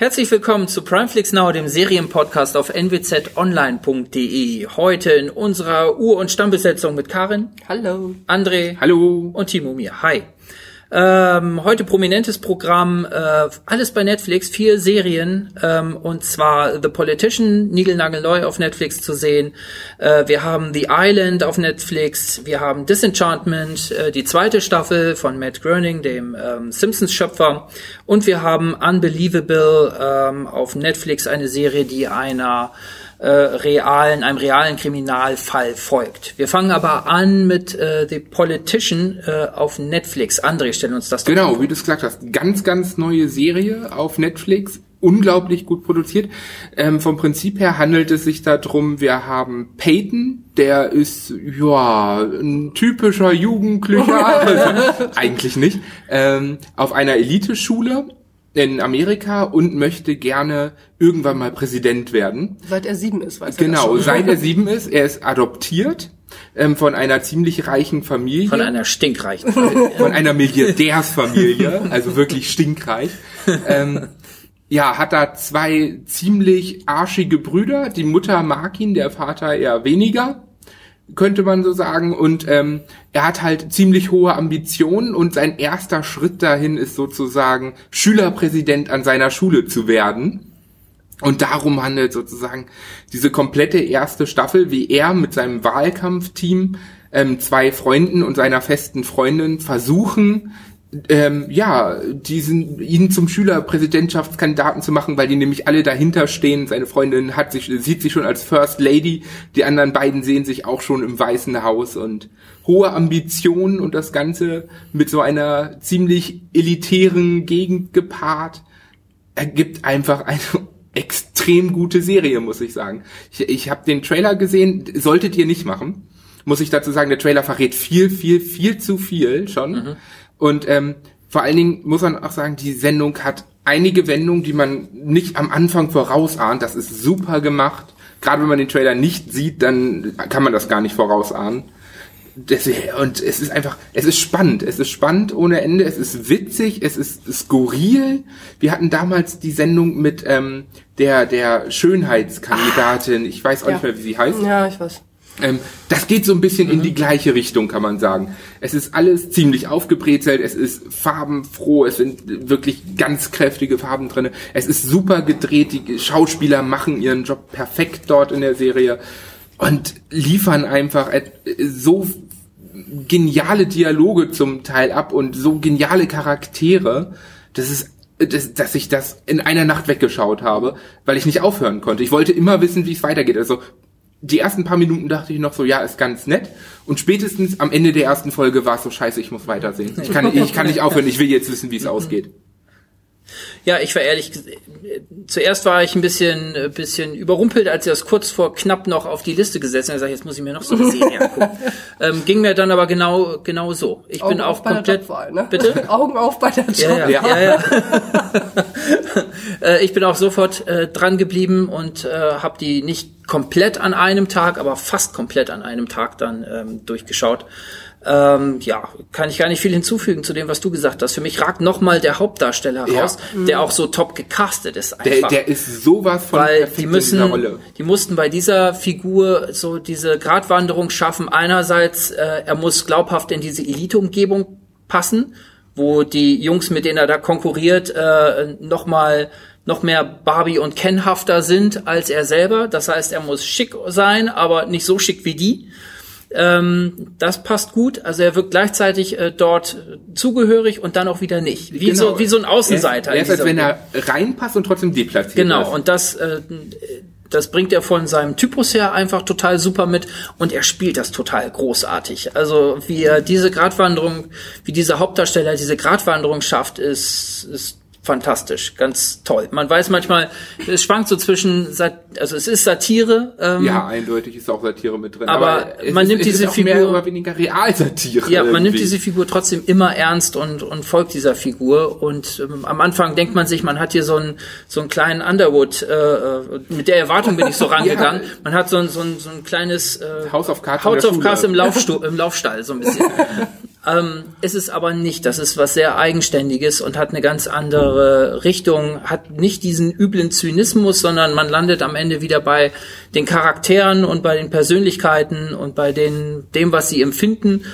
Herzlich willkommen zu Primeflix Now, dem Serienpodcast auf nwzonline.de. Heute in unserer Ur- und Stammbesetzung mit Karin. Hallo. André. Hallo. Und Timo mir. Hi. Ähm, heute prominentes Programm, äh, alles bei Netflix, vier Serien, ähm, und zwar The Politician, Nigelnagelneu auf Netflix zu sehen. Äh, wir haben The Island auf Netflix, wir haben Disenchantment, äh, die zweite Staffel von Matt Groening, dem ähm, Simpsons-Schöpfer, und wir haben Unbelievable ähm, auf Netflix, eine Serie, die einer äh, realen, einem realen Kriminalfall folgt. Wir fangen aber an mit äh, The Politician äh, auf Netflix. André, stell uns das Genau, vor. wie du es gesagt hast. Ganz, ganz neue Serie auf Netflix. Unglaublich gut produziert. Ähm, vom Prinzip her handelt es sich darum, wir haben Peyton, der ist ja ein typischer Jugendlicher, also, eigentlich nicht, ähm, auf einer Eliteschule in Amerika und möchte gerne irgendwann mal Präsident werden. Seit er sieben ist, weiß er Genau, seit er sieben ist. Er ist adoptiert ähm, von einer ziemlich reichen Familie. Von einer stinkreichen Familie. von einer Milliardärsfamilie, also wirklich stinkreich. Ähm, ja, hat da zwei ziemlich arschige Brüder. Die Mutter mag ihn, der Vater eher weniger könnte man so sagen. Und ähm, er hat halt ziemlich hohe Ambitionen und sein erster Schritt dahin ist sozusagen Schülerpräsident an seiner Schule zu werden. Und darum handelt sozusagen diese komplette erste Staffel, wie er mit seinem Wahlkampfteam, ähm, zwei Freunden und seiner festen Freundin versuchen, ähm, ja, diesen, ihn zum Schülerpräsidentschaftskandidaten zu machen, weil die nämlich alle dahinter stehen. Seine Freundin hat sich, sieht sich schon als First Lady, die anderen beiden sehen sich auch schon im Weißen Haus und hohe Ambitionen und das Ganze mit so einer ziemlich elitären Gegend gepaart, ergibt einfach eine extrem gute Serie, muss ich sagen. Ich, ich habe den Trailer gesehen, solltet ihr nicht machen, muss ich dazu sagen, der Trailer verrät viel, viel, viel zu viel schon. Mhm und ähm, vor allen Dingen muss man auch sagen, die Sendung hat einige Wendungen, die man nicht am Anfang vorausahnt. Das ist super gemacht. Gerade wenn man den Trailer nicht sieht, dann kann man das gar nicht vorausahnen. und es ist einfach, es ist spannend. Es ist spannend ohne Ende. Es ist witzig. Es ist skurril. Wir hatten damals die Sendung mit ähm, der der Schönheitskandidatin. Ich weiß auch ja. nicht mehr, wie sie heißt. Ja, ich weiß. Ähm, das geht so ein bisschen mhm. in die gleiche Richtung, kann man sagen. Es ist alles ziemlich aufgebrezelt, es ist farbenfroh, es sind wirklich ganz kräftige Farben drinne. Es ist super gedreht, die Schauspieler machen ihren Job perfekt dort in der Serie und liefern einfach so geniale Dialoge zum Teil ab und so geniale Charaktere. Das ist dass, dass ich das in einer Nacht weggeschaut habe, weil ich nicht aufhören konnte. Ich wollte immer wissen, wie es weitergeht. Also die ersten paar Minuten dachte ich noch so, ja, ist ganz nett. Und spätestens am Ende der ersten Folge war es so scheiße, ich muss weitersehen. Ich kann, ich kann nicht aufhören, ich will jetzt wissen, wie es ausgeht. Ja, ich war ehrlich, zuerst war ich ein bisschen, ein bisschen überrumpelt, als sie das kurz vor knapp noch auf die Liste gesetzt haben. Ich sage, jetzt muss ich mir noch so eine Serie angucken. ähm, ging mir dann aber genau, genau so. Ich Augen bin auch komplett, ne? bitte? Augen auf bei der Job. Ja, ja, ja. ja, ja. äh, ich bin auch sofort äh, dran geblieben und äh, habe die nicht komplett an einem Tag, aber fast komplett an einem Tag dann ähm, durchgeschaut. Ähm, ja, kann ich gar nicht viel hinzufügen zu dem, was du gesagt hast. Für mich ragt nochmal der Hauptdarsteller ja. raus, der auch so top gecastet ist einfach. Der, der ist sowas von Weil die müssen, die mussten bei dieser Figur so diese Gratwanderung schaffen. Einerseits, äh, er muss glaubhaft in diese Elite-Umgebung passen, wo die Jungs, mit denen er da konkurriert, äh, nochmal noch mehr Barbie und Kenhafter sind als er selber. Das heißt, er muss schick sein, aber nicht so schick wie die. Ähm, das passt gut. Also er wirkt gleichzeitig äh, dort zugehörig und dann auch wieder nicht. Wie, genau. so, wie so ein Außenseiter. Er ist, er ist als wenn er reinpasst und trotzdem deplatziert Genau, ist. und das, äh, das bringt er von seinem Typus her einfach total super mit und er spielt das total großartig. Also wie er diese Gratwanderung, wie dieser Hauptdarsteller diese Gratwanderung schafft, ist, ist fantastisch, ganz toll. Man weiß manchmal, es schwankt so zwischen, also es ist Satire. Ähm, ja, eindeutig ist auch Satire mit drin. Aber, aber man ist, nimmt diese Figur mehr oder weniger Realsatire. Ja, man irgendwie. nimmt diese Figur trotzdem immer ernst und und folgt dieser Figur. Und ähm, am Anfang denkt man sich, man hat hier so einen so einen kleinen Underwood. Äh, äh mit der Erwartung bin ich so rangegangen. ja. Man hat so ein so ein, so ein kleines äh, House of Cards, House of Cards im, Laufstu im Laufstall so ein bisschen. Ähm, ist es aber nicht. Das ist was sehr Eigenständiges und hat eine ganz andere Richtung, hat nicht diesen üblen Zynismus, sondern man landet am Ende wieder bei den Charakteren und bei den Persönlichkeiten und bei den, dem, was sie empfinden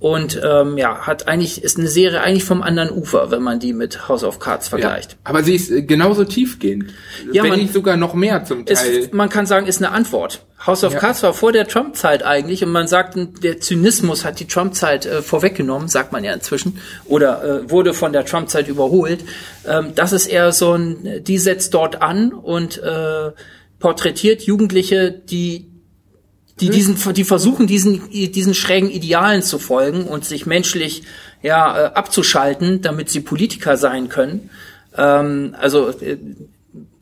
und ähm, ja, hat eigentlich ist eine Serie eigentlich vom anderen Ufer, wenn man die mit House of Cards vergleicht. Ja, aber sie ist äh, genauso tiefgehend, Ja, wenn man- nicht sogar noch mehr zum Teil. Ist, man kann sagen, ist eine Antwort. House of Ja. Cards war vor der Trump-Zeit eigentlich und man sagt, der Zynismus hat die Trump-Zeit äh, vorweggenommen, sagt man ja inzwischen, oder äh, wurde von der Trump-Zeit überholt. Ähm, das ist eher so ein, die setzt dort an und äh, porträtiert Jugendliche, die die diesen, die versuchen diesen, diesen schrägen Idealen zu folgen und sich menschlich ja äh, abzuschalten, damit sie Politiker sein können. Ähm, also äh,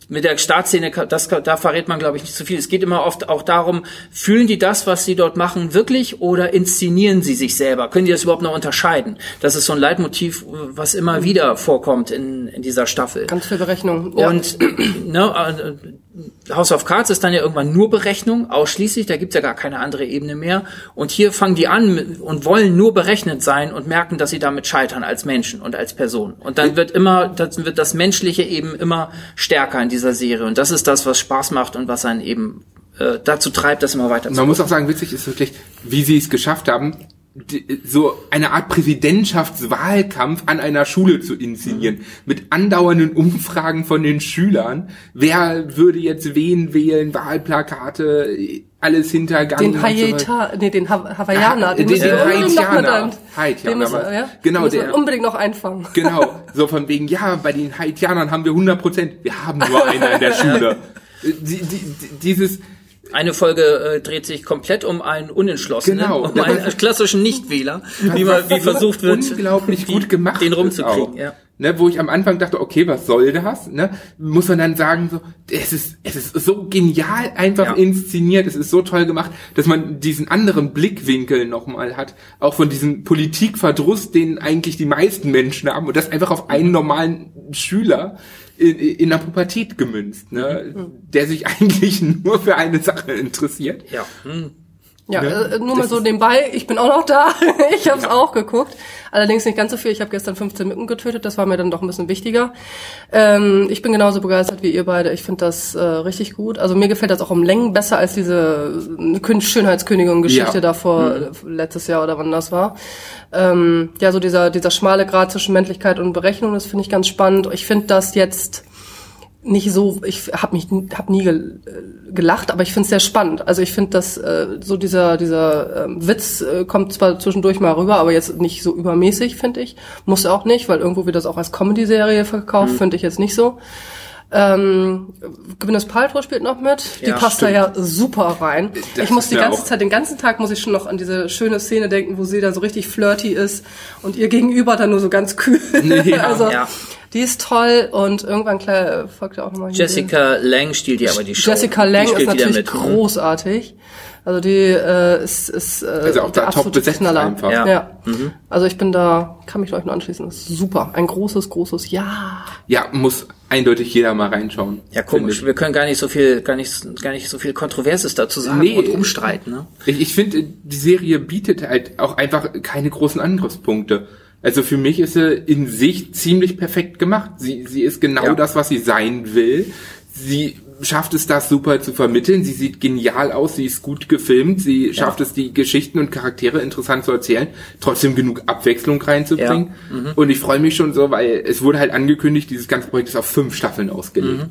mit der Startszene, das, da verrät man, glaube ich, nicht zu viel. Es geht immer oft auch darum, fühlen die das, was sie dort machen, wirklich oder inszenieren sie sich selber? Können die das überhaupt noch unterscheiden? Das ist so ein Leitmotiv, was immer wieder vorkommt in, in dieser Staffel. Ganz viel Berechnung. Ja. Und ne, äh, House of Cards ist dann ja irgendwann nur Berechnung, ausschließlich, da gibt's ja gar keine andere Ebene mehr. Und hier fangen die an und wollen nur berechnet sein und merken, dass sie damit scheitern als Menschen und als Person. Und dann wird immer, dann wird das Menschliche eben immer stärker in dieser Serie. Und das ist das, was Spaß macht und was einen eben äh, dazu treibt, das immer weiter zu Man muss auch sagen, witzig ist wirklich, wie sie es geschafft haben, so eine Art Präsidentschaftswahlkampf an einer Schule zu inszenieren. Mit andauernden Umfragen von den Schülern. Wer würde jetzt wen wählen? Wahlplakate, alles hintergangen. den. Hawaii, nee, den Ha- Hawaiianer, den, Den- den mit Haitianer. an. Haitianer, Den müssen, ja? genau, den müssen der- unbedingt noch einfangen. Genau, so von wegen, ja, bei den Haitianern haben wir 100 Prozent. Wir haben nur einer in der Schule. Die, die, die, dieses, Eine Folge äh, dreht sich komplett um einen Unentschlossenen, Genau. um einen klassischen Nichtwähler, wie, man, wie versucht wird, unglaublich die- gut gemacht den rumzukriegen. Ja. Ne, wo ich am Anfang dachte, okay, was soll das? Ne, muss man dann sagen, so, es ist, es ist so genial einfach Ja. inszeniert, es ist so toll gemacht, dass man diesen anderen Blickwinkel nochmal hat, auch von diesem Politikverdruss, den eigentlich die meisten Menschen haben, und das einfach auf einen normalen Schüler in, in der Pubertät gemünzt, ne, der sich eigentlich nur für eine Sache interessiert. Ja. Hm. Ja, Ne? äh, nur mal so nebenbei, ich bin auch noch da. ich habe es auch geguckt. Allerdings nicht ganz so viel. Ich habe gestern 15 Mücken getötet, das war mir dann doch ein bisschen wichtiger. Ähm, ich bin genauso begeistert wie ihr beide. Ich finde das äh, richtig gut. Also mir gefällt das auch um Längen besser als diese äh, Kön- Schönheitskönigin-Geschichte Ja. da vor äh, letztes Jahr oder wann das war. Ähm, ja, so dieser, dieser schmale Grad zwischen Männlichkeit und Berechnung, das finde ich ganz spannend. Ich finde das jetzt nicht so, ich habe mich hab nie äh, gelacht, aber ich finde es sehr spannend. Also ich finde, dass äh, so dieser dieser ähm, Witz äh, kommt zwar zwischendurch mal rüber, aber jetzt nicht so übermäßig, finde ich. Muss auch nicht, weil irgendwo wird das auch als Comedy-Serie verkauft, finde ich jetzt nicht so. Ähm, Gwyneth Paltrow spielt noch mit. Die Ja, passt da ja super rein. Das ich muss die ganze auch- Zeit, den ganzen Tag muss ich schon noch an diese schöne Szene denken, wo sie da so richtig flirty ist und ihr Gegenüber dann nur so ganz kühl. Ja, also ja. die ist toll und irgendwann klar äh, folgt ja auch nochmal Jessica Lang stiehlt ja aber die Show. Jessica Lang ist spielt wieder natürlich mit. großartig. Also die äh, ist, ist äh, Also auch der da top absolute besetzt Knaller. einfach. Ja. Ja. Also ich bin da, kann mich euch nur anschließen. Das ist super. Ein großes, großes Ja. Ja, muss eindeutig jeder mal reinschauen. Ja, komisch. Wir können gar nicht so viel, gar nicht, gar nicht so viel Kontroverses dazu sagen Nee. und umstreiten. Ne? Ich, ich finde, die Serie bietet halt auch einfach keine großen Angriffspunkte. Also für mich ist sie in sich ziemlich perfekt gemacht. Sie, sie ist genau Ja. das, was sie sein will. Sie schafft es, das super zu vermitteln. Sie sieht genial aus, sie ist gut gefilmt, sie schafft es, die Geschichten und Charaktere interessant zu erzählen, trotzdem genug Abwechslung reinzubringen. Mhm. Und ich freue mich schon so, weil es wurde halt angekündigt, dieses ganze Projekt ist auf fünf Staffeln ausgelegt. Ne,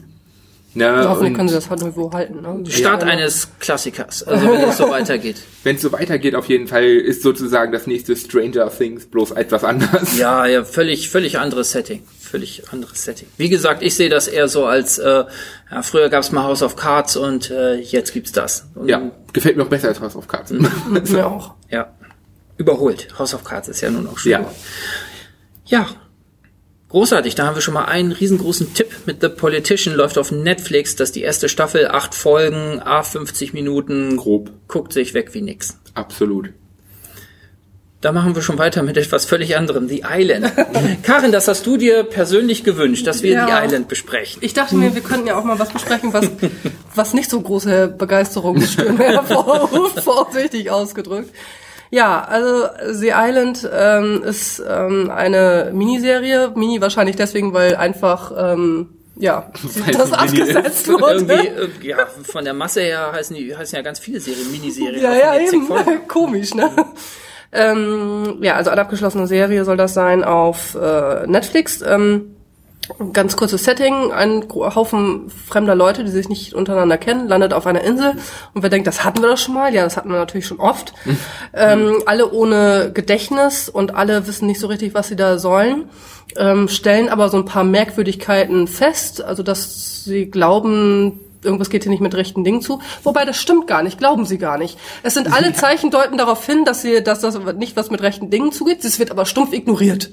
Also hoffentlich können sie das halt irgendwo halten. Ne? Start Ja. eines Klassikers. Also wenn es so weitergeht. Wenn es so weitergeht, auf jeden Fall ist sozusagen das nächste Stranger Things bloß etwas anders. Ja, ja, völlig, völlig anderes Setting. Völlig anderes Setting. Wie gesagt, ich sehe das eher so als, äh, ja, früher gab's mal House of Cards und äh, jetzt gibt's das. Und, Ja, gefällt mir auch besser als House of Cards. Mir auch. ja. Überholt. House of Cards ist ja nun auch schon. Ja. Ja. Großartig, da haben wir schon mal einen riesengroßen Tipp mit The Politician, läuft auf Netflix, das ist die erste Staffel, acht Folgen, a 50 Minuten, Grob. guckt sich weg wie nix. Absolut. Da machen wir schon weiter mit etwas völlig anderem, The Island. Karin, das hast du dir persönlich gewünscht, dass wir Ja. The Island besprechen. Ich dachte mir, wir könnten ja auch mal was besprechen, was, was nicht so große Begeisterungsstürme hervorruft, vorsichtig ausgedrückt. Ja, also The Island ähm, ist ähm, eine Miniserie. Mini wahrscheinlich deswegen, weil einfach ähm, ja Weil das abgesetzt wurde. äh, ja, von der Masse her heißen, die, heißen ja ganz viele Serien, Miniserien. Ja, ja, eben. Komisch, ne? Ähm, ja, also eine abgeschlossene Serie soll das sein auf äh, Netflix. Ähm, ganz kurzes Setting, ein Haufen fremder Leute, die sich nicht untereinander kennen, landet auf einer Insel. Und wer denkt, das hatten wir doch schon mal, ja, das hatten wir natürlich schon oft. ähm, alle ohne Gedächtnis und alle wissen nicht so richtig, was sie da sollen, ähm, stellen aber so ein paar Merkwürdigkeiten fest, also dass sie glauben, irgendwas geht hier nicht mit rechten Dingen zu. Wobei das stimmt gar nicht, glauben sie gar nicht. Es sind alle Zeichen deuten darauf hin, dass sie, dass das nicht was mit rechten Dingen zugeht. Es wird aber stumpf ignoriert.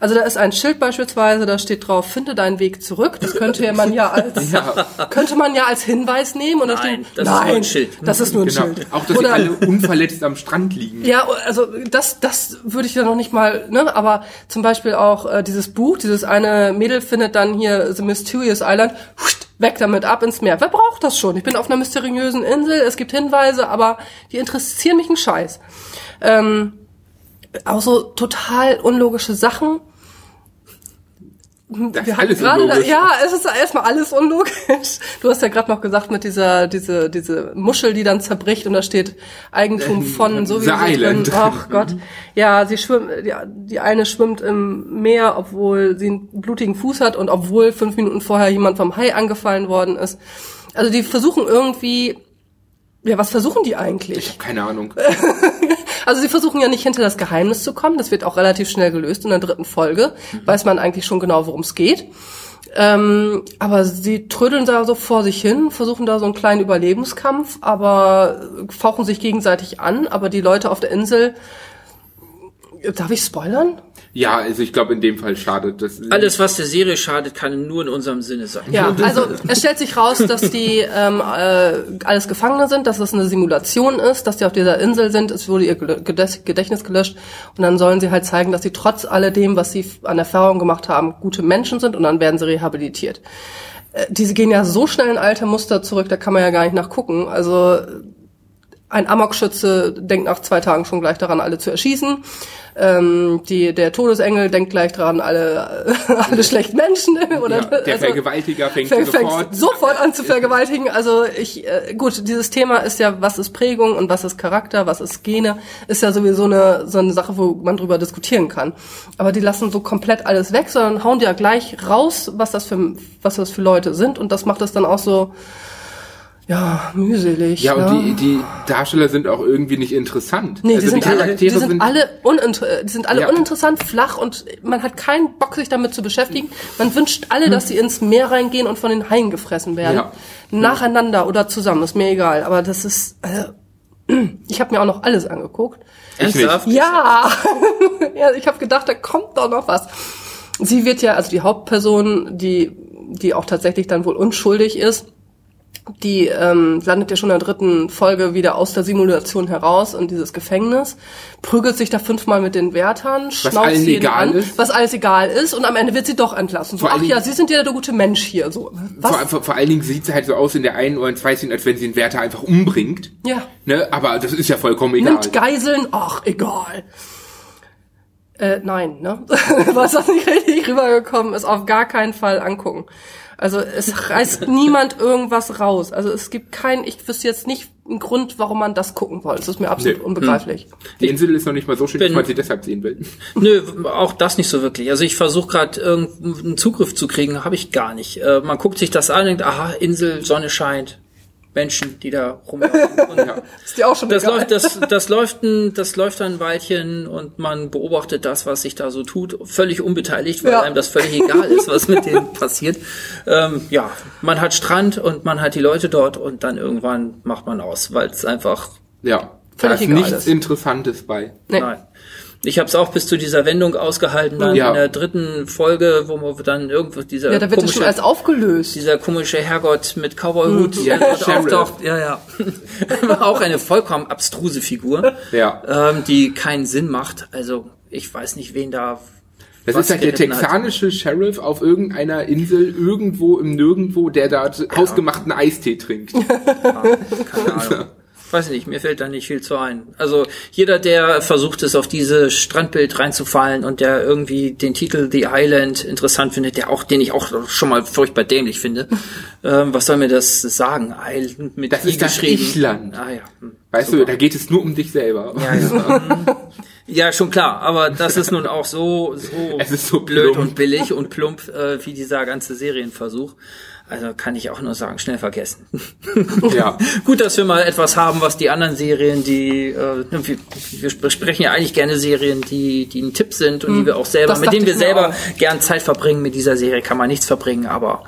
Also da ist ein Schild beispielsweise, da steht drauf, finde deinen Weg zurück. Das könnte ja man ja als, könnte man ja als Hinweis nehmen. Und da Nein, steht, das ist nur ein nein, Schild. Das ist nur ein Genau. Schild. Auch, dass sie Oder- alle unverletzt am Strand liegen. ja, also das, das würde ich ja noch nicht mal, ne, aber zum Beispiel auch äh, dieses Buch, dieses eine Mädel findet dann hier The Mysterious Island, huscht, weg damit ab ins Meer. Wer braucht das schon? Ich bin auf einer mysteriösen Insel, es gibt Hinweise, aber die interessieren mich einen Scheiß. Ähm, auch so total unlogische Sachen. Das Wir alles gerade unlogisch. ja, es ist erstmal alles unlogisch. Du hast ja gerade noch gesagt mit dieser diese diese Muschel, die dann zerbricht und da steht Eigentum von so wie drin. Ach Gott. Ja, sie schwimmt die, die eine schwimmt im Meer, obwohl sie einen blutigen Fuß hat und obwohl fünf Minuten vorher jemand vom Hai angefallen worden ist. Also die versuchen irgendwie ja, was versuchen die eigentlich? Ich habe keine Ahnung. Also sie versuchen ja nicht hinter das Geheimnis zu kommen. Das wird auch relativ schnell gelöst. In der dritten Folge weiß man eigentlich schon genau, worum es geht. Ähm, aber sie trödeln da so vor sich hin, versuchen da so einen kleinen Überlebenskampf, aber fauchen sich gegenseitig an. Aber die Leute auf der Insel, darf ich spoilern? Ja, also ich glaube in dem Fall schade. Das, Alles, was der Serie schadet, kann nur in unserem Sinne sein. Ja, also es stellt sich raus, dass die ähm, äh, alles Gefangene sind, dass es eine Simulation ist, dass die auf dieser Insel sind, es wurde ihr Gedächtnis gelöscht und dann sollen sie halt zeigen, dass sie trotz alledem, was sie an Erfahrung gemacht haben, gute Menschen sind und dann werden sie rehabilitiert. Äh, diese gehen ja so schnell in alte Muster zurück, da kann man ja gar nicht nachgucken. Also ein Amokschütze denkt nach zwei Tagen schon gleich daran, alle zu erschießen. Ähm, die, der Todesengel denkt gleich daran, alle, alle schlechten Menschen. Oder, ja, der also- Vergewaltiger fängt fängt sofort. sofort an zu vergewaltigen. Also ich, äh, gut, dieses Thema ist ja, was ist Prägung und was ist Charakter, was ist Gene, ist ja sowieso eine, so eine Sache, wo man drüber diskutieren kann. Aber die lassen so komplett alles weg, sondern hauen ja gleich raus, was das für, was das für Leute sind und das macht es dann auch so, ja, mühselig. Ja, und ne? die, die Darsteller sind auch irgendwie nicht interessant. Nee, also die sind, alle, die Charaktere sind alle, uninter die sind alle Ja. uninteressant, flach und man hat keinen Bock, sich damit zu beschäftigen. Man wünscht alle, dass sie ins Meer reingehen und von den Haien gefressen werden. Ja. Nacheinander oder zusammen, ist mir egal. Aber das ist, also, ich habe mir auch noch alles angeguckt. Ernsthaft? Ja, ja ich habe gedacht, da kommt doch noch was. Sie wird ja, also die Hauptperson, die, die auch tatsächlich dann wohl unschuldig ist, die ähm, landet ja schon in der dritten Folge wieder aus der Simulation heraus in dieses Gefängnis, prügelt sich da fünfmal mit den Wärtern, schnauzt jeden egal an, ist. was alles egal ist und am Ende wird sie doch entlassen. So, Vor ach ja, Sie sind ja der gute Mensch hier. So, was? Vor, vor, vor allen Dingen sieht sie halt so aus in der einen oder in zwei Szenen, als wenn sie den Wärter einfach umbringt. Ja. Ne? Aber das ist ja vollkommen egal. Nimmt Geiseln, ach, egal. Äh, nein, ne? Was das nicht richtig rübergekommen ist, auf gar keinen Fall angucken. Also es reißt niemand irgendwas raus. Also es gibt keinen, ich wüsste jetzt nicht einen Grund, warum man das gucken wollte. Das ist mir absolut Nee. unbegreiflich. Die Insel ist noch nicht mal so schön, dass bin- man sie deshalb sehen will. Nö, auch das nicht so wirklich. Also ich versuche gerade irgendeinen Zugriff zu kriegen, habe ich gar nicht. Äh, man guckt sich das an und denkt, aha, Insel, Sonne scheint, Menschen, die da rumlaufen. Und Ja. Ist dir auch schon das egal? läuft, das, das läuft ein, das läuft ein Weilchen und man beobachtet das, was sich da so tut, völlig unbeteiligt, weil Ja. einem das völlig egal ist, was mit denen passiert. Ähm, ja, man hat Strand und man hat die Leute dort und dann irgendwann macht man aus, weil es einfach Ja. Völlig da ist egal nichts ist. Interessantes bei. Nee. Nein. Ich habe es auch bis zu dieser Wendung ausgehalten, dann Ja. in der dritten Folge, wo man dann irgendwo dieser Ja, da wird es schon komische, als aufgelöst. dieser komische Herrgott mit Cowboyhut Ja, der dort Sheriff. auftaucht. Ja, ja. Auch eine vollkommen abstruse Figur, Ja. ähm, die keinen Sinn macht. Also ich weiß nicht, wen da. Das was ist halt der geritten hat. texanische Sheriff auf irgendeiner Insel irgendwo im Nirgendwo, der da hausgemachten Eistee trinkt. Keine Ahnung. weiß nicht, mir fällt da nicht viel zu ein. Also jeder, der versucht es, auf dieses Strandbild reinzufallen und der irgendwie den Titel The Island interessant findet, der auch, den ich auch schon mal furchtbar dämlich finde, ähm, was soll mir das sagen? Island mit Das I ist das. Ich-Land. Ah ja. Hm. Weißt du, da geht es nur um dich selber. Ja, ja. ja, schon klar, aber das ist nun auch so, so, Es ist so blöd plump. und billig und plump äh, wie dieser ganze Serienversuch. Also kann ich auch nur sagen, schnell vergessen. Ja. Gut, dass wir mal etwas haben, was die anderen Serien, die äh, wir, wir besprechen ja eigentlich gerne Serien, die die ein Tipp sind und die wir auch selber, mit denen wir selber auch. gern Zeit verbringen. Mit dieser Serie kann man nichts verbringen, aber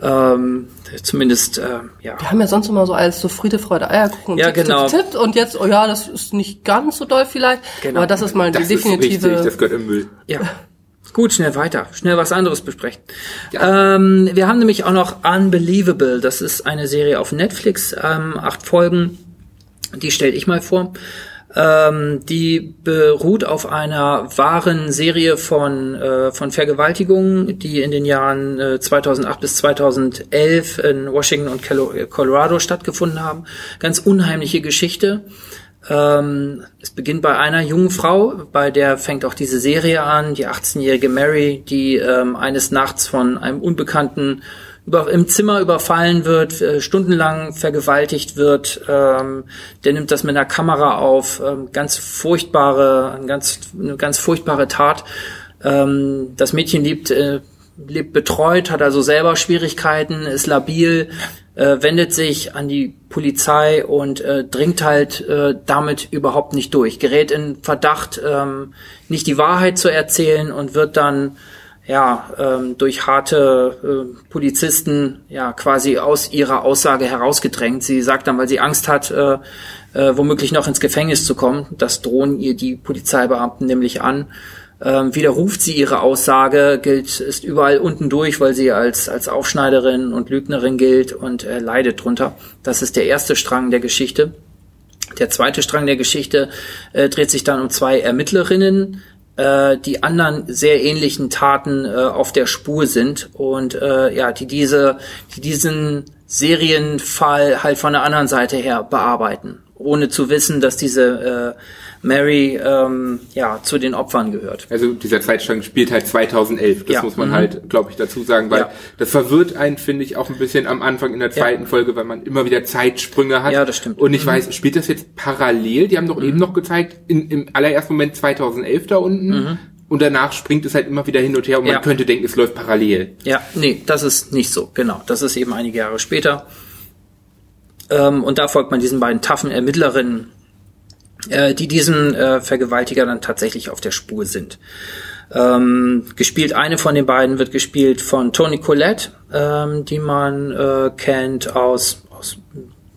ähm, zumindest äh, ja. Wir haben ja sonst immer so als so Friede, Freude, Eierkuchen und Ja, genau. Tipp, Tipp und jetzt, oh ja, das ist nicht ganz so doll vielleicht, Genau. aber das ist mal die Das ist definitive. richtig, das gehört im Müll. Ja. Gut, schnell weiter. Schnell was anderes besprechen. Ähm, wir haben nämlich auch noch Unbelievable. Das ist eine Serie auf Netflix, ähm, acht Folgen. Die stelle ich mal vor. Ähm, die beruht auf einer wahren Serie von, äh, von Vergewaltigungen, die in den Jahren äh, 2008 bis 2011 in Washington und Colo- Colorado stattgefunden haben. Ganz unheimliche Geschichte. Ähm, es beginnt bei einer jungen Frau, bei der fängt auch diese Serie an, die 18-jährige Mary, die ähm, eines Nachts von einem Unbekannten über, im Zimmer überfallen wird, äh, stundenlang vergewaltigt wird. Ähm, der nimmt das mit einer Kamera auf, ähm, ganz furchtbare, eine ganz, eine ganz furchtbare Tat. Ähm, das Mädchen lebt, äh, lebt betreut, hat also selber Schwierigkeiten, ist labil, äh, wendet sich an die Polizei und äh, dringt halt äh, damit überhaupt nicht durch, gerät in Verdacht, ähm, nicht die Wahrheit zu erzählen und wird dann ja ähm, durch harte äh, Polizisten ja quasi aus ihrer Aussage herausgedrängt. Sie sagt dann, weil sie Angst hat, äh, äh, womöglich noch ins Gefängnis zu kommen, das drohen ihr die Polizeibeamten nämlich an. Ähm, widerruft sie ihre Aussage, gilt, ist überall unten durch, weil sie als, als Aufschneiderin und Lügnerin gilt und äh, leidet drunter. Das ist der erste Strang der Geschichte. Der zweite Strang der Geschichte äh, dreht sich dann um zwei Ermittlerinnen, äh, die anderen sehr ähnlichen Taten äh, auf der Spur sind und äh, ja, die diese, die diesen Serienfall halt von der anderen Seite her bearbeiten, ohne zu wissen, dass diese äh, Mary ähm, ja zu den Opfern gehört. Also dieser Zeitstrang spielt halt 2011. Das Ja. muss man Mhm. halt, glaube ich, dazu sagen, weil Ja. das verwirrt einen, finde ich, auch ein bisschen am Anfang in der zweiten Folge, weil man immer wieder Zeitsprünge hat. Ja, das stimmt. Und ich weiß, spielt das jetzt parallel? Die haben doch eben noch gezeigt, in, im allerersten Moment 2011 da unten. Und danach springt es halt immer wieder hin und her und man Ja. könnte denken, es läuft parallel. Ja, nee, das ist nicht so, genau. Das ist eben einige Jahre später. Ähm, und da folgt man diesen beiden taffen Ermittlerinnen, äh, die diesen äh, Vergewaltiger dann tatsächlich auf der Spur sind. Ähm, gespielt, eine von den beiden wird gespielt von Toni Collette, ähm, die man äh, kennt aus, aus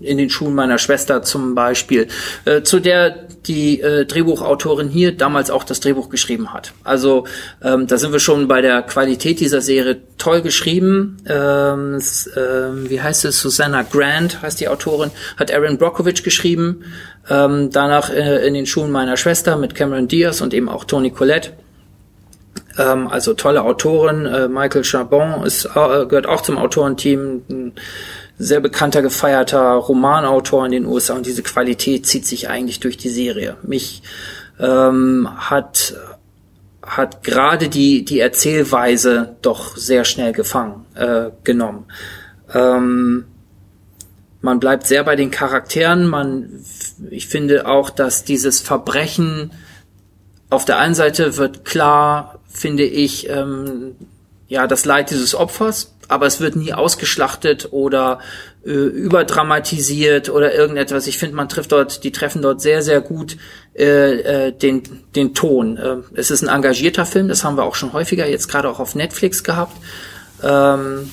in den Schuhen meiner Schwester zum Beispiel, äh, zu der die äh, Drehbuchautorin hier damals auch das Drehbuch geschrieben hat. Also ähm, da sind wir schon bei der Qualität dieser Serie toll geschrieben. Ähm, es, ähm, wie heißt es? Susanna Grant heißt die Autorin, hat Aaron Brockovich geschrieben. Ähm, danach äh, in den Schuhen meiner Schwester mit Cameron Diaz und eben auch Toni Collette. Ähm, also tolle Autoren. Äh, Michael Chabon ist, äh, gehört auch zum Autorenteam. Ein sehr bekannter, gefeierter Romanautor in den USA und diese Qualität zieht sich eigentlich durch die Serie. Mich ähm, hat hat gerade die die Erzählweise doch sehr schnell gefangen äh, genommen. Ähm, man bleibt sehr bei den Charakteren. Man, ich finde auch, dass dieses Verbrechen auf der einen Seite wird klar, finde ich, ähm, ja, das Leid dieses Opfers, aber es wird nie ausgeschlachtet oder äh, überdramatisiert oder irgendetwas. Ich finde, man trifft dort, die treffen dort sehr, sehr gut äh, äh, den, den Ton. Äh, es ist ein engagierter Film, das haben wir auch schon häufiger jetzt gerade auch auf Netflix gehabt. Ähm,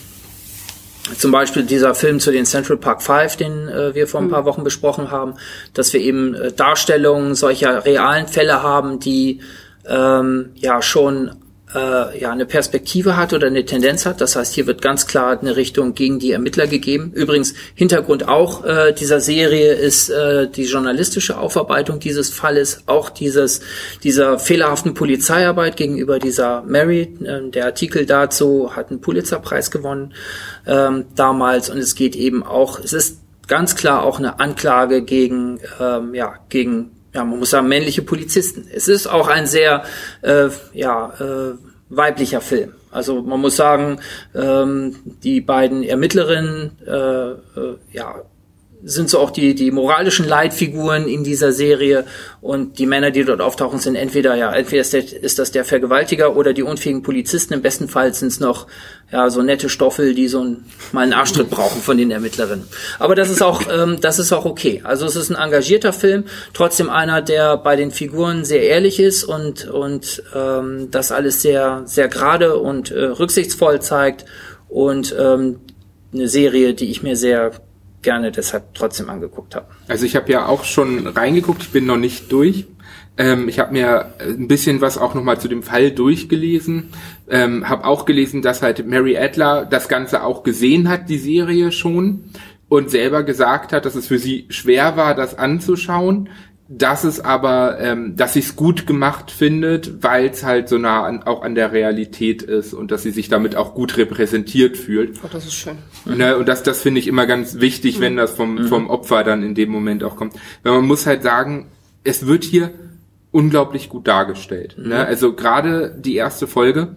zum Beispiel dieser Film zu den Central Park Five, den äh, wir vor ein paar Wochen besprochen haben, dass wir eben äh, Darstellungen solcher realen Fälle haben, die ähm, ja schon äh, ja eine Perspektive hat oder eine Tendenz hat. Das heißt, hier wird ganz klar eine Richtung gegen die Ermittler gegeben. Übrigens Hintergrund auch äh, dieser Serie ist äh, die journalistische Aufarbeitung dieses Falles, auch dieses dieser fehlerhaften Polizeiarbeit gegenüber dieser Mary. Äh, der Artikel dazu hat einen Pulitzerpreis gewonnen ähm, damals und es geht eben auch. Es ist ganz klar auch eine Anklage gegen, ähm, ja, gegen, ja, man muss sagen, männliche Polizisten. Es ist auch ein sehr, äh, ja, äh, weiblicher Film. Also man muss sagen, ähm, die beiden Ermittlerinnen, äh, äh, ja, sind so auch die, die moralischen Leitfiguren in dieser Serie und die Männer, die dort auftauchen, sind entweder, ja, entweder ist, der, ist das der Vergewaltiger oder die unfähigen Polizisten. Im besten Fall sind es noch, ja, so nette Stoffel, die so ein, mal einen Arschtritt brauchen von den Ermittlerinnen. Aber das ist auch, ähm, das ist auch okay. Also es ist ein engagierter Film, trotzdem einer, der bei den Figuren sehr ehrlich ist und, und ähm, das alles sehr, sehr gerade und äh, rücksichtsvoll zeigt und ähm, eine Serie, die ich mir sehr gerne deshalb trotzdem angeguckt habe. Also ich habe ja auch schon reingeguckt, ich bin noch nicht durch. Ähm, ich habe mir ein bisschen was auch nochmal zu dem Fall durchgelesen. Ähm, habe auch gelesen, dass halt Mary Adler das Ganze auch gesehen hat, die Serie schon, und selber gesagt hat, dass es für sie schwer war, das anzuschauen, dass es aber, ähm, dass sie es gut gemacht findet, weil es halt so nah an, auch an der Realität ist und dass sie sich damit auch gut repräsentiert fühlt. Oh, das ist schön. Ne, und das, das finde ich immer ganz wichtig, mhm. wenn das vom, mhm. vom Opfer dann in dem Moment auch kommt. Weil man muss halt sagen, es wird hier unglaublich gut dargestellt. Ne? Mhm. Ne? Also gerade die erste Folge,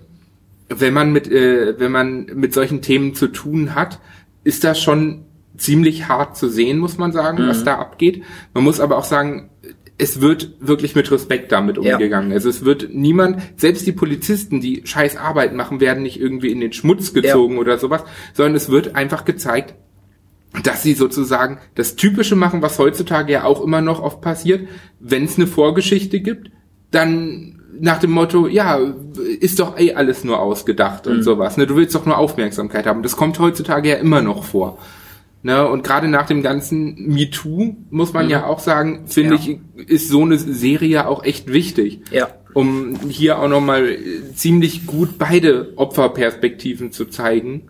wenn man mit, äh, wenn man mit solchen Themen zu tun hat, ist das schon ziemlich hart zu sehen, muss man sagen, mhm. was da abgeht. Man muss aber auch sagen, es wird wirklich mit Respekt damit umgegangen. Ja. Also es wird niemand, selbst die Polizisten, die scheiß Arbeit machen, werden nicht irgendwie in den Schmutz gezogen ja. oder sowas, sondern es wird einfach gezeigt, dass sie sozusagen das Typische machen, was heutzutage ja auch immer noch oft passiert. Wenn es eine Vorgeschichte gibt, dann nach dem Motto, ja, ist doch eh alles nur ausgedacht mhm. und sowas. Ne? Du willst doch nur Aufmerksamkeit haben. Das kommt heutzutage ja immer noch vor. Ne, und gerade nach dem ganzen MeToo muss man mhm. ja auch sagen, finde ja. ich, ist so eine Serie auch echt wichtig. Ja. Um hier auch nochmal ziemlich gut beide Opferperspektiven zu zeigen.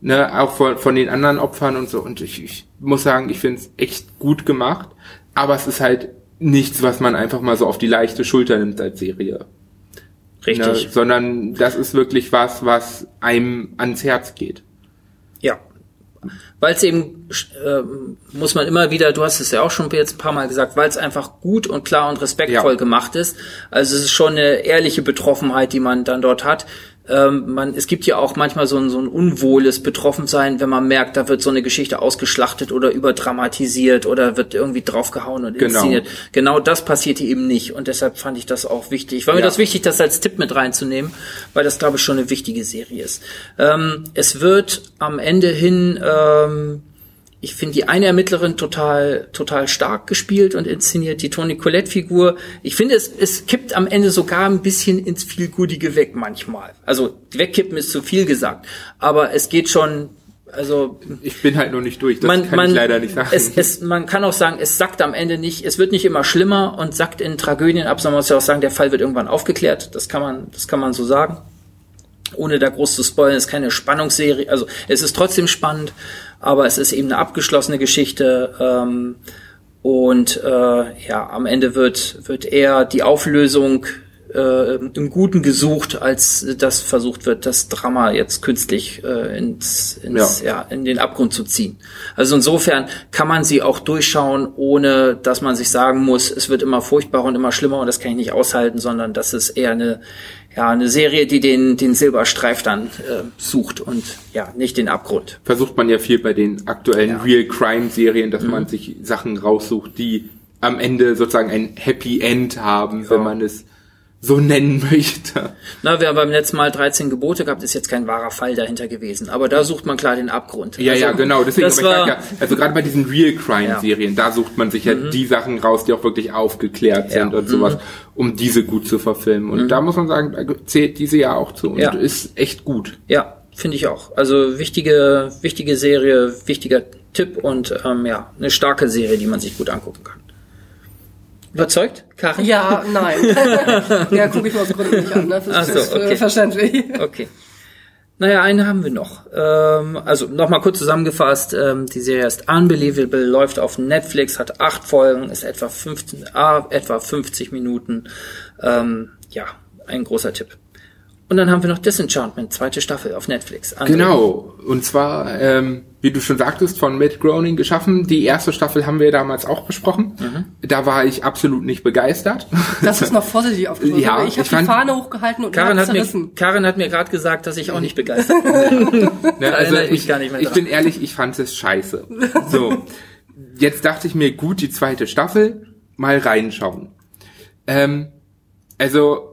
Ne, auch von, von den anderen Opfern und so. Und ich, ich muss sagen, ich finde es echt gut gemacht. Aber es ist halt nichts, was man einfach mal so auf die leichte Schulter nimmt als Serie. Richtig. Ne, sondern das ist wirklich was, was einem ans Herz geht. Ja, weil es eben, äh, muss man immer wieder, du hast es ja auch schon jetzt ein paar Mal gesagt, weil es einfach gut und klar und respektvoll ja. gemacht ist. Also es ist schon eine ehrliche Betroffenheit, die man dann dort hat ähm, man, es gibt ja auch manchmal so ein, so ein unwohles Betroffensein, wenn man merkt, da wird so eine Geschichte ausgeschlachtet oder überdramatisiert oder wird irgendwie draufgehauen und genau. inszeniert. Genau das passiert hier eben nicht und deshalb fand ich das auch wichtig. War ja. mir das wichtig, das als Tipp mit reinzunehmen, weil das, glaube ich, schon eine wichtige Serie ist. Ähm, es wird am Ende hin ähm, ich finde die eine Ermittlerin total, total stark gespielt und inszeniert, die Toni Collette-Figur. Ich finde, es, es kippt am Ende sogar ein bisschen ins Vielgutige weg manchmal. Also, wegkippen ist zu viel gesagt. Aber es geht schon, also. Ich bin halt noch nicht durch, das man, kann man, ich leider nicht sagen. Es, es, man kann auch sagen, es sackt am Ende nicht, es wird nicht immer schlimmer und sackt in Tragödien ab, sondern man muss ja auch sagen, der Fall wird irgendwann aufgeklärt. Das kann man, das kann man so sagen. Ohne da groß zu spoilern, es ist keine Spannungsserie, also es ist trotzdem spannend aber es ist eben eine abgeschlossene Geschichte. Ähm, und äh, ja, am Ende wird, wird eher die Auflösung äh, im Guten gesucht, als das versucht wird, das Drama jetzt künstlich äh, ins, ins, ja. ja. in den Abgrund zu ziehen. Also insofern kann man sie auch durchschauen, ohne dass man sich sagen muss, es wird immer furchtbarer und immer schlimmer und das kann ich nicht aushalten, sondern das ist eher eine ja, eine Serie, die den, den Silberstreif dann äh, sucht und ja, nicht den Abgrund. Versucht man ja viel bei den aktuellen ja. Real Crime Serien, dass mhm. man sich Sachen raussucht, die am Ende sozusagen ein Happy End haben, ja. wenn man es so nennen möchte. Na, wir haben beim letzten Mal 13 Gebote gehabt, ist jetzt kein wahrer Fall dahinter gewesen. Aber da sucht man klar den Abgrund. Ja, also, ja, genau. Deswegen, das war, ja, also gerade bei diesen Real Crime Serien, ja. da sucht man sich ja mhm. die Sachen raus, die auch wirklich aufgeklärt sind ja. und sowas, mhm. um diese gut zu verfilmen. Und mhm. da muss man sagen, da zählt diese ja auch zu und ist echt gut. Ja, finde ich auch. Also wichtige, wichtige Serie, wichtiger Tipp und ähm, ja, eine starke Serie, die man sich gut angucken kann. Überzeugt, Karin? Ja, nein. ja, gucke ich mir aus Gründen nicht an. Ne? Das so, ist okay. verständlich. Okay. Naja, eine haben wir noch. Ähm, also nochmal kurz zusammengefasst, ähm, die Serie ist Unbelievable, läuft auf Netflix, hat acht Folgen, ist etwa 15, ah, etwa 50 Minuten. Ähm, ja, ein großer Tipp. Und dann haben wir noch Disenchantment, zweite Staffel auf Netflix. André. Genau. Und zwar, ähm, wie du schon sagtest, von Matt Groening geschaffen. Die erste Staffel haben wir damals auch besprochen. Mhm. Da war ich absolut nicht begeistert. Das ist noch vorsichtig aufgeschrieben. Ja, ich habe die Fahne hochgehalten und Karin hat, mir, Karin hat mir gerade gesagt, dass ich auch nicht begeistert bin. ne, also ich, ich, gar nicht mehr ich bin ehrlich, ich fand es scheiße. So, jetzt dachte ich mir, gut, die zweite Staffel, mal reinschauen. Ähm, also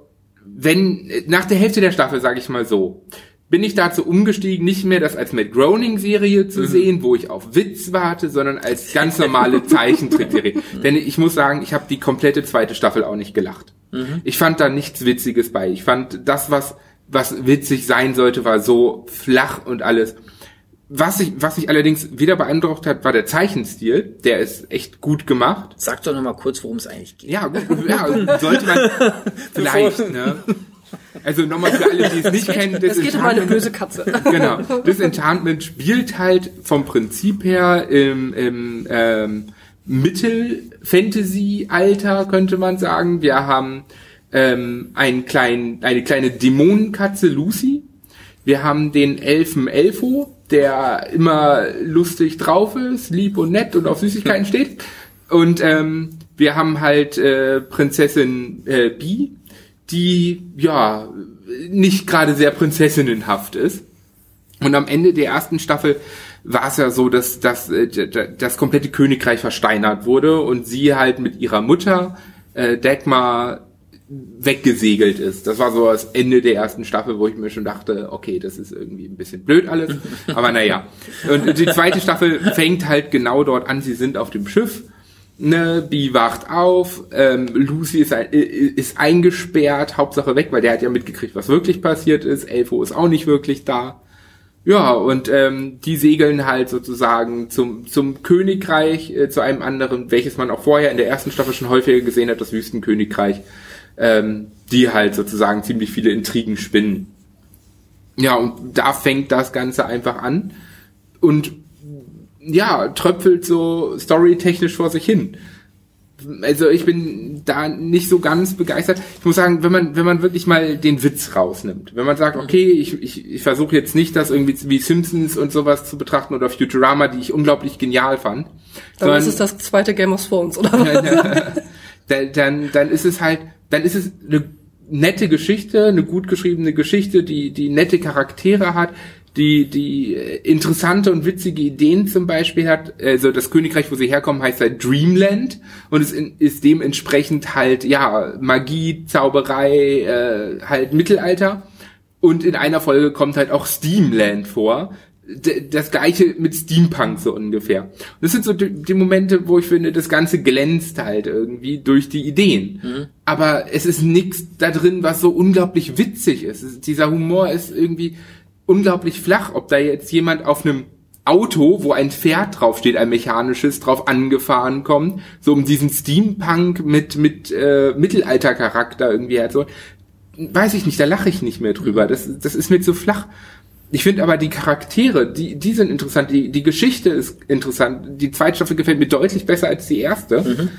wenn nach der Hälfte der Staffel, sage ich mal so, bin ich dazu umgestiegen, nicht mehr das als Matt Groening-Serie zu mhm. sehen, wo ich auf Witz warte, sondern als ganz normale Zeichentrickserie. Mhm. Denn ich muss sagen, ich habe die komplette zweite Staffel auch nicht gelacht. Mhm. Ich fand da nichts Witziges bei. Ich fand das, was was witzig sein sollte, war so flach und alles. Was sich was ich allerdings wieder beeindruckt hat, war der Zeichenstil. Der ist echt gut gemacht. Sag doch noch mal kurz, worum es eigentlich geht. Ja, gut, ja, sollte man vielleicht, ne? Also nochmal für alle, die es nicht kennen, das geht um eine böse Katze. Genau. Disenchantment spielt halt vom Prinzip her im, im ähm, Mittel-Fantasy-Alter, könnte man sagen. Wir haben ähm, einen kleinen, eine kleine Dämonenkatze Lucy. Wir haben den Elfen Elfo, der immer lustig drauf ist, lieb und nett und auf Süßigkeiten steht. Und ähm, wir haben halt äh, Prinzessin äh, Bi, die ja nicht gerade sehr prinzessinnenhaft ist. Und am Ende der ersten Staffel war es ja so, dass, dass äh, das komplette Königreich versteinert wurde und sie halt mit ihrer Mutter äh, Dagmar weggesegelt ist. Das war so das Ende der ersten Staffel, wo ich mir schon dachte, okay, das ist irgendwie ein bisschen blöd alles. Aber naja. Und die zweite Staffel fängt halt genau dort an. Sie sind auf dem Schiff ne, Bee wacht auf, ähm, Lucy ist, ein, ist eingesperrt, Hauptsache weg, weil der hat ja mitgekriegt, was wirklich passiert ist, Elfo ist auch nicht wirklich da. Ja, und ähm, die segeln halt sozusagen zum, zum Königreich, äh, zu einem anderen, welches man auch vorher in der ersten Staffel schon häufiger gesehen hat, das Wüstenkönigreich, ähm, die halt sozusagen ziemlich viele Intrigen spinnen. Ja, und da fängt das Ganze einfach an. Und ja, tröpfelt so storytechnisch vor sich hin. Also ich bin da nicht so ganz begeistert. Ich muss sagen, wenn man wenn man wirklich mal den Witz rausnimmt, wenn man sagt, okay, ich, ich, ich versuche jetzt nicht das irgendwie wie Simpsons und sowas zu betrachten oder Futurama, die ich unglaublich genial fand. Dann sondern, ist es das zweite Game of Thrones, oder? dann, dann, dann ist es halt, dann ist es eine nette Geschichte, eine gut geschriebene Geschichte, die, die nette Charaktere hat, die, die interessante und witzige Ideen zum Beispiel hat. Also das Königreich, wo sie herkommen, heißt halt Dreamland und es ist dementsprechend halt, ja, Magie, Zauberei, äh, halt Mittelalter. Und in einer Folge kommt halt auch Steamland vor. Das gleiche mit Steampunk so ungefähr. das sind so die, die, Momente, wo ich finde, das Ganze glänzt halt irgendwie durch die Ideen. Mhm. Aber es ist nichts da drin, was so unglaublich witzig ist. Dieser Humor ist irgendwie, unglaublich flach, ob da jetzt jemand auf einem Auto, wo ein Pferd draufsteht, ein mechanisches, drauf angefahren kommt, so um diesen Steampunk mit mit äh, Mittelaltercharakter irgendwie halt so, weiß ich nicht, da lache ich nicht mehr drüber. Das das ist mir zu flach. Ich finde aber die Charaktere, die die sind interessant, die die Geschichte ist interessant. Die zweite Staffel gefällt mir deutlich besser als die erste. Mhm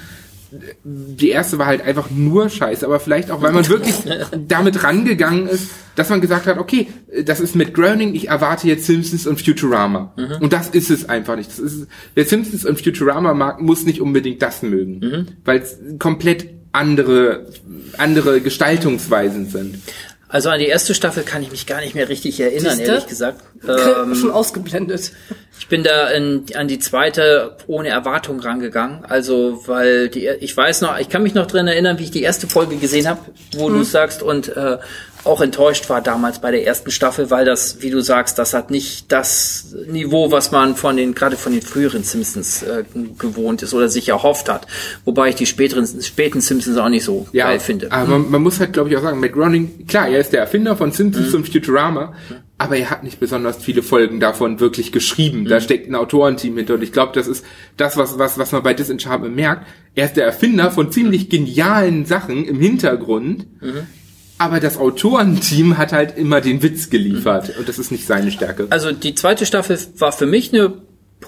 die erste war halt einfach nur scheiße, aber vielleicht auch, weil man wirklich damit rangegangen ist, dass man gesagt hat, okay, das ist mit Groening, ich erwarte jetzt Simpsons und Futurama. Mhm. Und das ist es einfach nicht. Das ist, wer Simpsons und Futurama mag, muss nicht unbedingt das mögen, mhm. weil es komplett andere, andere Gestaltungsweisen sind. Also an die erste Staffel kann ich mich gar nicht mehr richtig erinnern, Siehste? ehrlich gesagt. Ähm, Schon ausgeblendet. Ich bin da in, an die zweite ohne Erwartung rangegangen. Also, weil die, ich weiß noch, ich kann mich noch dran erinnern, wie ich die erste Folge gesehen habe, wo mhm. du sagst, und äh, auch enttäuscht war damals bei der ersten Staffel, weil das, wie du sagst, das hat nicht das Niveau, was man von den, gerade von den früheren Simpsons äh, gewohnt ist oder sich erhofft hat. Wobei ich die späteren, späten Simpsons auch nicht so ja, geil finde. Aber man, man muss halt, glaube ich, auch sagen, Matt Groening, klar, er ist der Erfinder von Simpsons mhm. und Futurama, aber er hat nicht besonders viele Folgen davon wirklich geschrieben. Mhm. Da steckt ein Autorenteam hinter und ich glaube, das ist das, was, was, was man bei Disenchantment merkt. Er ist der Erfinder von ziemlich genialen Sachen im Hintergrund, mhm. Aber das Autorenteam hat halt immer den Witz geliefert und das ist nicht seine Stärke. Also die zweite Staffel war für mich eine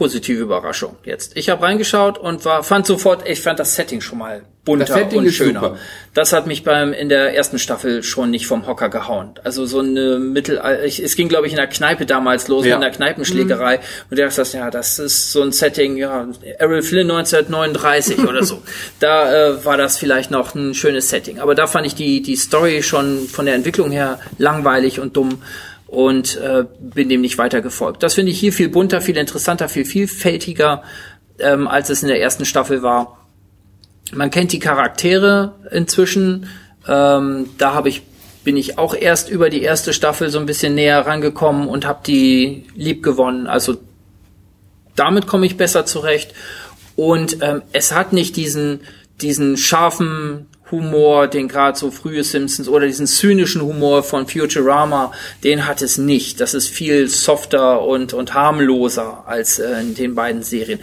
positive Überraschung jetzt. Ich habe reingeschaut und war fand sofort, ich fand das Setting schon mal bunter und schöner. super. Das hat mich beim in der ersten Staffel schon nicht vom Hocker gehauen. Also so eine Mittel ich, es ging glaube ich in der Kneipe damals los, Ja. in der Kneipenschlägerei und du dachtest, ja, das ist so ein Setting, ja, Errol Flynn 1939 oder so. Da äh, war das vielleicht noch ein schönes Setting, aber da fand ich die die Story schon von der Entwicklung her langweilig und dumm und äh, bin dem nicht weiter gefolgt. Das finde ich hier viel bunter, viel interessanter, viel vielfältiger, ähm, als es in der ersten Staffel war. Man kennt die Charaktere inzwischen. Ähm, da habe ich bin ich auch erst über die erste Staffel so ein bisschen näher rangekommen und habe die lieb gewonnen. Also damit komme ich besser zurecht. Und ähm, es hat nicht diesen, diesen scharfen Humor, den gerade so frühe Simpsons oder diesen zynischen Humor von Futurama, den hat es nicht. Das ist viel softer und, und harmloser als äh, in den beiden Serien.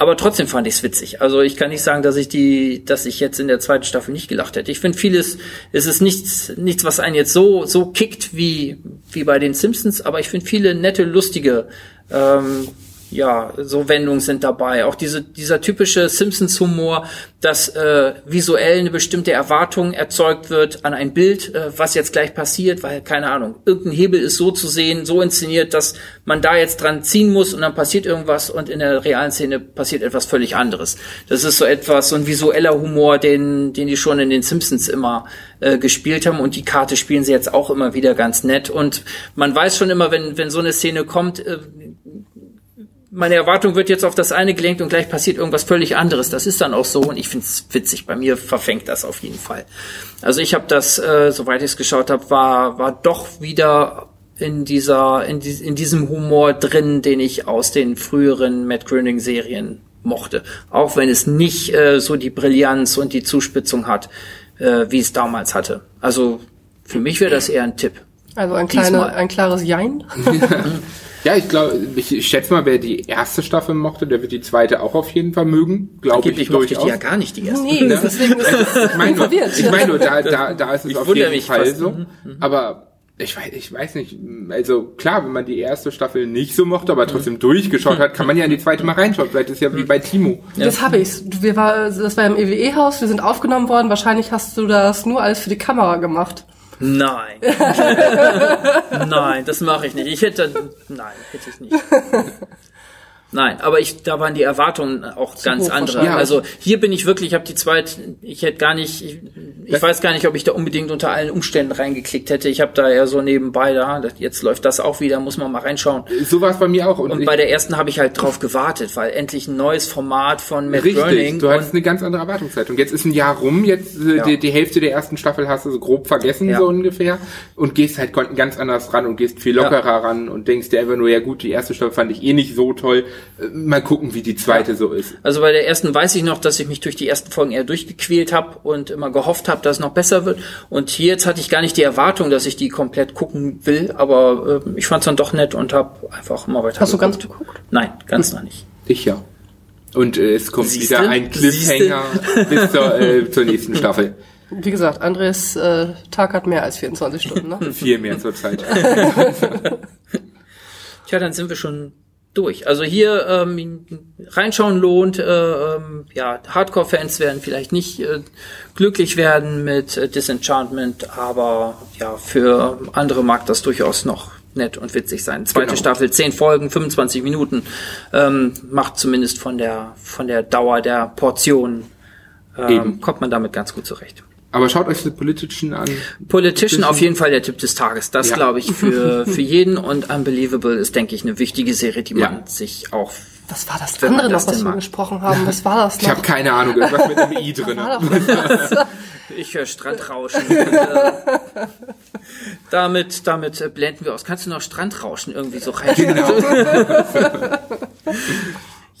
Aber trotzdem fand ich es witzig. Also ich kann nicht sagen, dass ich die, dass ich jetzt in der zweiten Staffel nicht gelacht hätte. Ich finde vieles, es ist nichts, nichts, was einen jetzt so, so kickt wie, wie bei den Simpsons, aber ich finde viele nette, lustige, ähm, ja, so Wendungen sind dabei. Auch diese, dieser typische Simpsons-Humor, dass äh, visuell eine bestimmte Erwartung erzeugt wird an ein Bild, äh, was jetzt gleich passiert, weil, keine Ahnung, irgendein Hebel ist so zu sehen, so inszeniert, dass man da jetzt dran ziehen muss und dann passiert irgendwas und in der realen Szene passiert etwas völlig anderes. Das ist so etwas, so ein visueller Humor, den, den die schon in den Simpsons immer äh, gespielt haben und die Karte spielen sie jetzt auch immer wieder ganz nett und man weiß schon immer, wenn, wenn so eine Szene kommt, äh, meine Erwartung wird jetzt auf das eine gelenkt und gleich passiert irgendwas völlig anderes. Das ist dann auch so und ich find's witzig. Bei mir verfängt das auf jeden Fall. Also ich habe das, äh, soweit ich es geschaut habe, war war doch wieder in dieser in, die, in diesem Humor drin, den ich aus den früheren Matt Groening Serien mochte. Auch wenn es nicht äh, so die Brillanz und die Zuspitzung hat, äh, wie es damals hatte. Also für mich wäre das eher ein Tipp. Also ein, kleine, ein klares Jein. Ja, ich glaube, ich, schätze mal, wer die erste Staffel mochte, der wird die zweite auch auf jeden Fall mögen. Glaube ich mochte ich durchaus. die ja gar nicht, die erste. Nee, deswegen ist ich meine nur, ich meine nur, da, da, da ist es Ich auf jeden Fall fast. so. Mhm, Aber ich weiß, ich weiß nicht. Also klar, wenn man die erste Staffel nicht so mochte, aber trotzdem durchgeschaut hat, kann man ja in die zweite mal reinschauen. Vielleicht ist ja wie bei Timo. Das habe ich. Wir war, das war im EWE-Haus, wir sind aufgenommen worden. Wahrscheinlich hast du das nur alles für die Kamera gemacht. Nein. nein, das mache ich nicht. Ich hätte, nein, hätte ich nicht. Nein, aber ich, da waren die Erwartungen auch ganz hoch andere. wahrscheinlich. Also hier bin ich wirklich, ich habe die zweite, ich hätte gar nicht, ich, ich weiß gar nicht, ob ich da unbedingt unter allen Umständen reingeklickt hätte. Ich habe da eher so nebenbei da, jetzt läuft das auch wieder, muss man mal reinschauen. So war es bei mir auch. Und, Und bei der ersten habe ich halt drauf gewartet, weil endlich ein neues Format von Matt richtig, Groening du hattest eine ganz andere Erwartungszeit. Und jetzt ist ein Jahr rum, jetzt äh, Ja. die, die Hälfte der ersten Staffel hast du so grob vergessen, Ja. so ungefähr. Und gehst halt ganz anders ran und gehst viel lockerer ran und denkst dir einfach nur, ja gut, die erste Staffel fand ich eh nicht so toll. Äh, Mal gucken, wie die zweite so ist. Also bei der ersten weiß ich noch, dass ich mich durch die ersten Folgen eher durchgequält habe und immer gehofft habe, dass es noch besser wird. Und hier jetzt hatte ich gar nicht die Erwartung, dass ich die komplett gucken will, aber äh, ich fand es dann doch nett und habe einfach mal weiter. Hast du ganz geguckt. Nein, ganz noch nicht. Ich ja. Und äh, es kommt Siehste? wieder ein Cliffhanger bis zur, äh, zur nächsten Staffel. Wie gesagt, Andres äh, Tag hat mehr als 24 Stunden. Ne? Viel mehr zur Zeit. Tja, dann sind wir schon durch. Also hier ähm, reinschauen lohnt. Äh, ähm, ja, Hardcore-Fans werden vielleicht nicht äh, glücklich werden mit äh, Disenchantment, aber ja, für andere mag das durchaus noch nett und witzig sein. Zweite Genau. Staffel, 10 Folgen, 25 Minuten, ähm, macht zumindest von der von der Dauer der Portion ähm, Eben. kommt man damit ganz gut zurecht. Aber schaut euch die Politischen an. Politician auf jeden Fall der Tipp des Tages. Das Ja. glaube ich für, für jeden und Unbelievable ist, denke ich, eine wichtige Serie, die Ja. man sich auch. Was war das Wenn andere das noch, was wir gesprochen haben? Was war das Ich noch? habe keine Ahnung, irgendwas mit einem I drin. Ich höre Strandrauschen. und, äh, damit, damit äh, blenden wir aus. Kannst du noch Strandrauschen irgendwie so rein? Genau.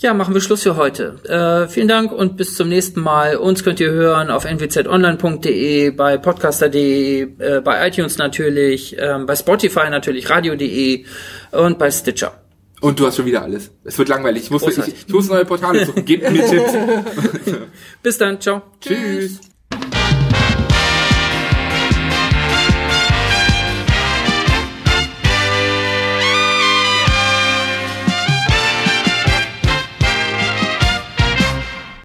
Ja, machen wir Schluss für heute. Äh, vielen Dank und bis zum nächsten Mal. Uns könnt ihr hören auf nwzonline.de, bei podcaster.de, äh, bei iTunes natürlich, ähm, bei Spotify natürlich, radio.de und bei Stitcher. Und du hast schon wieder alles. Es wird langweilig. Ich muss, ich, ich muss neue Portale suchen. Gebt mir Tipps. Bis dann, ciao. Tschüss.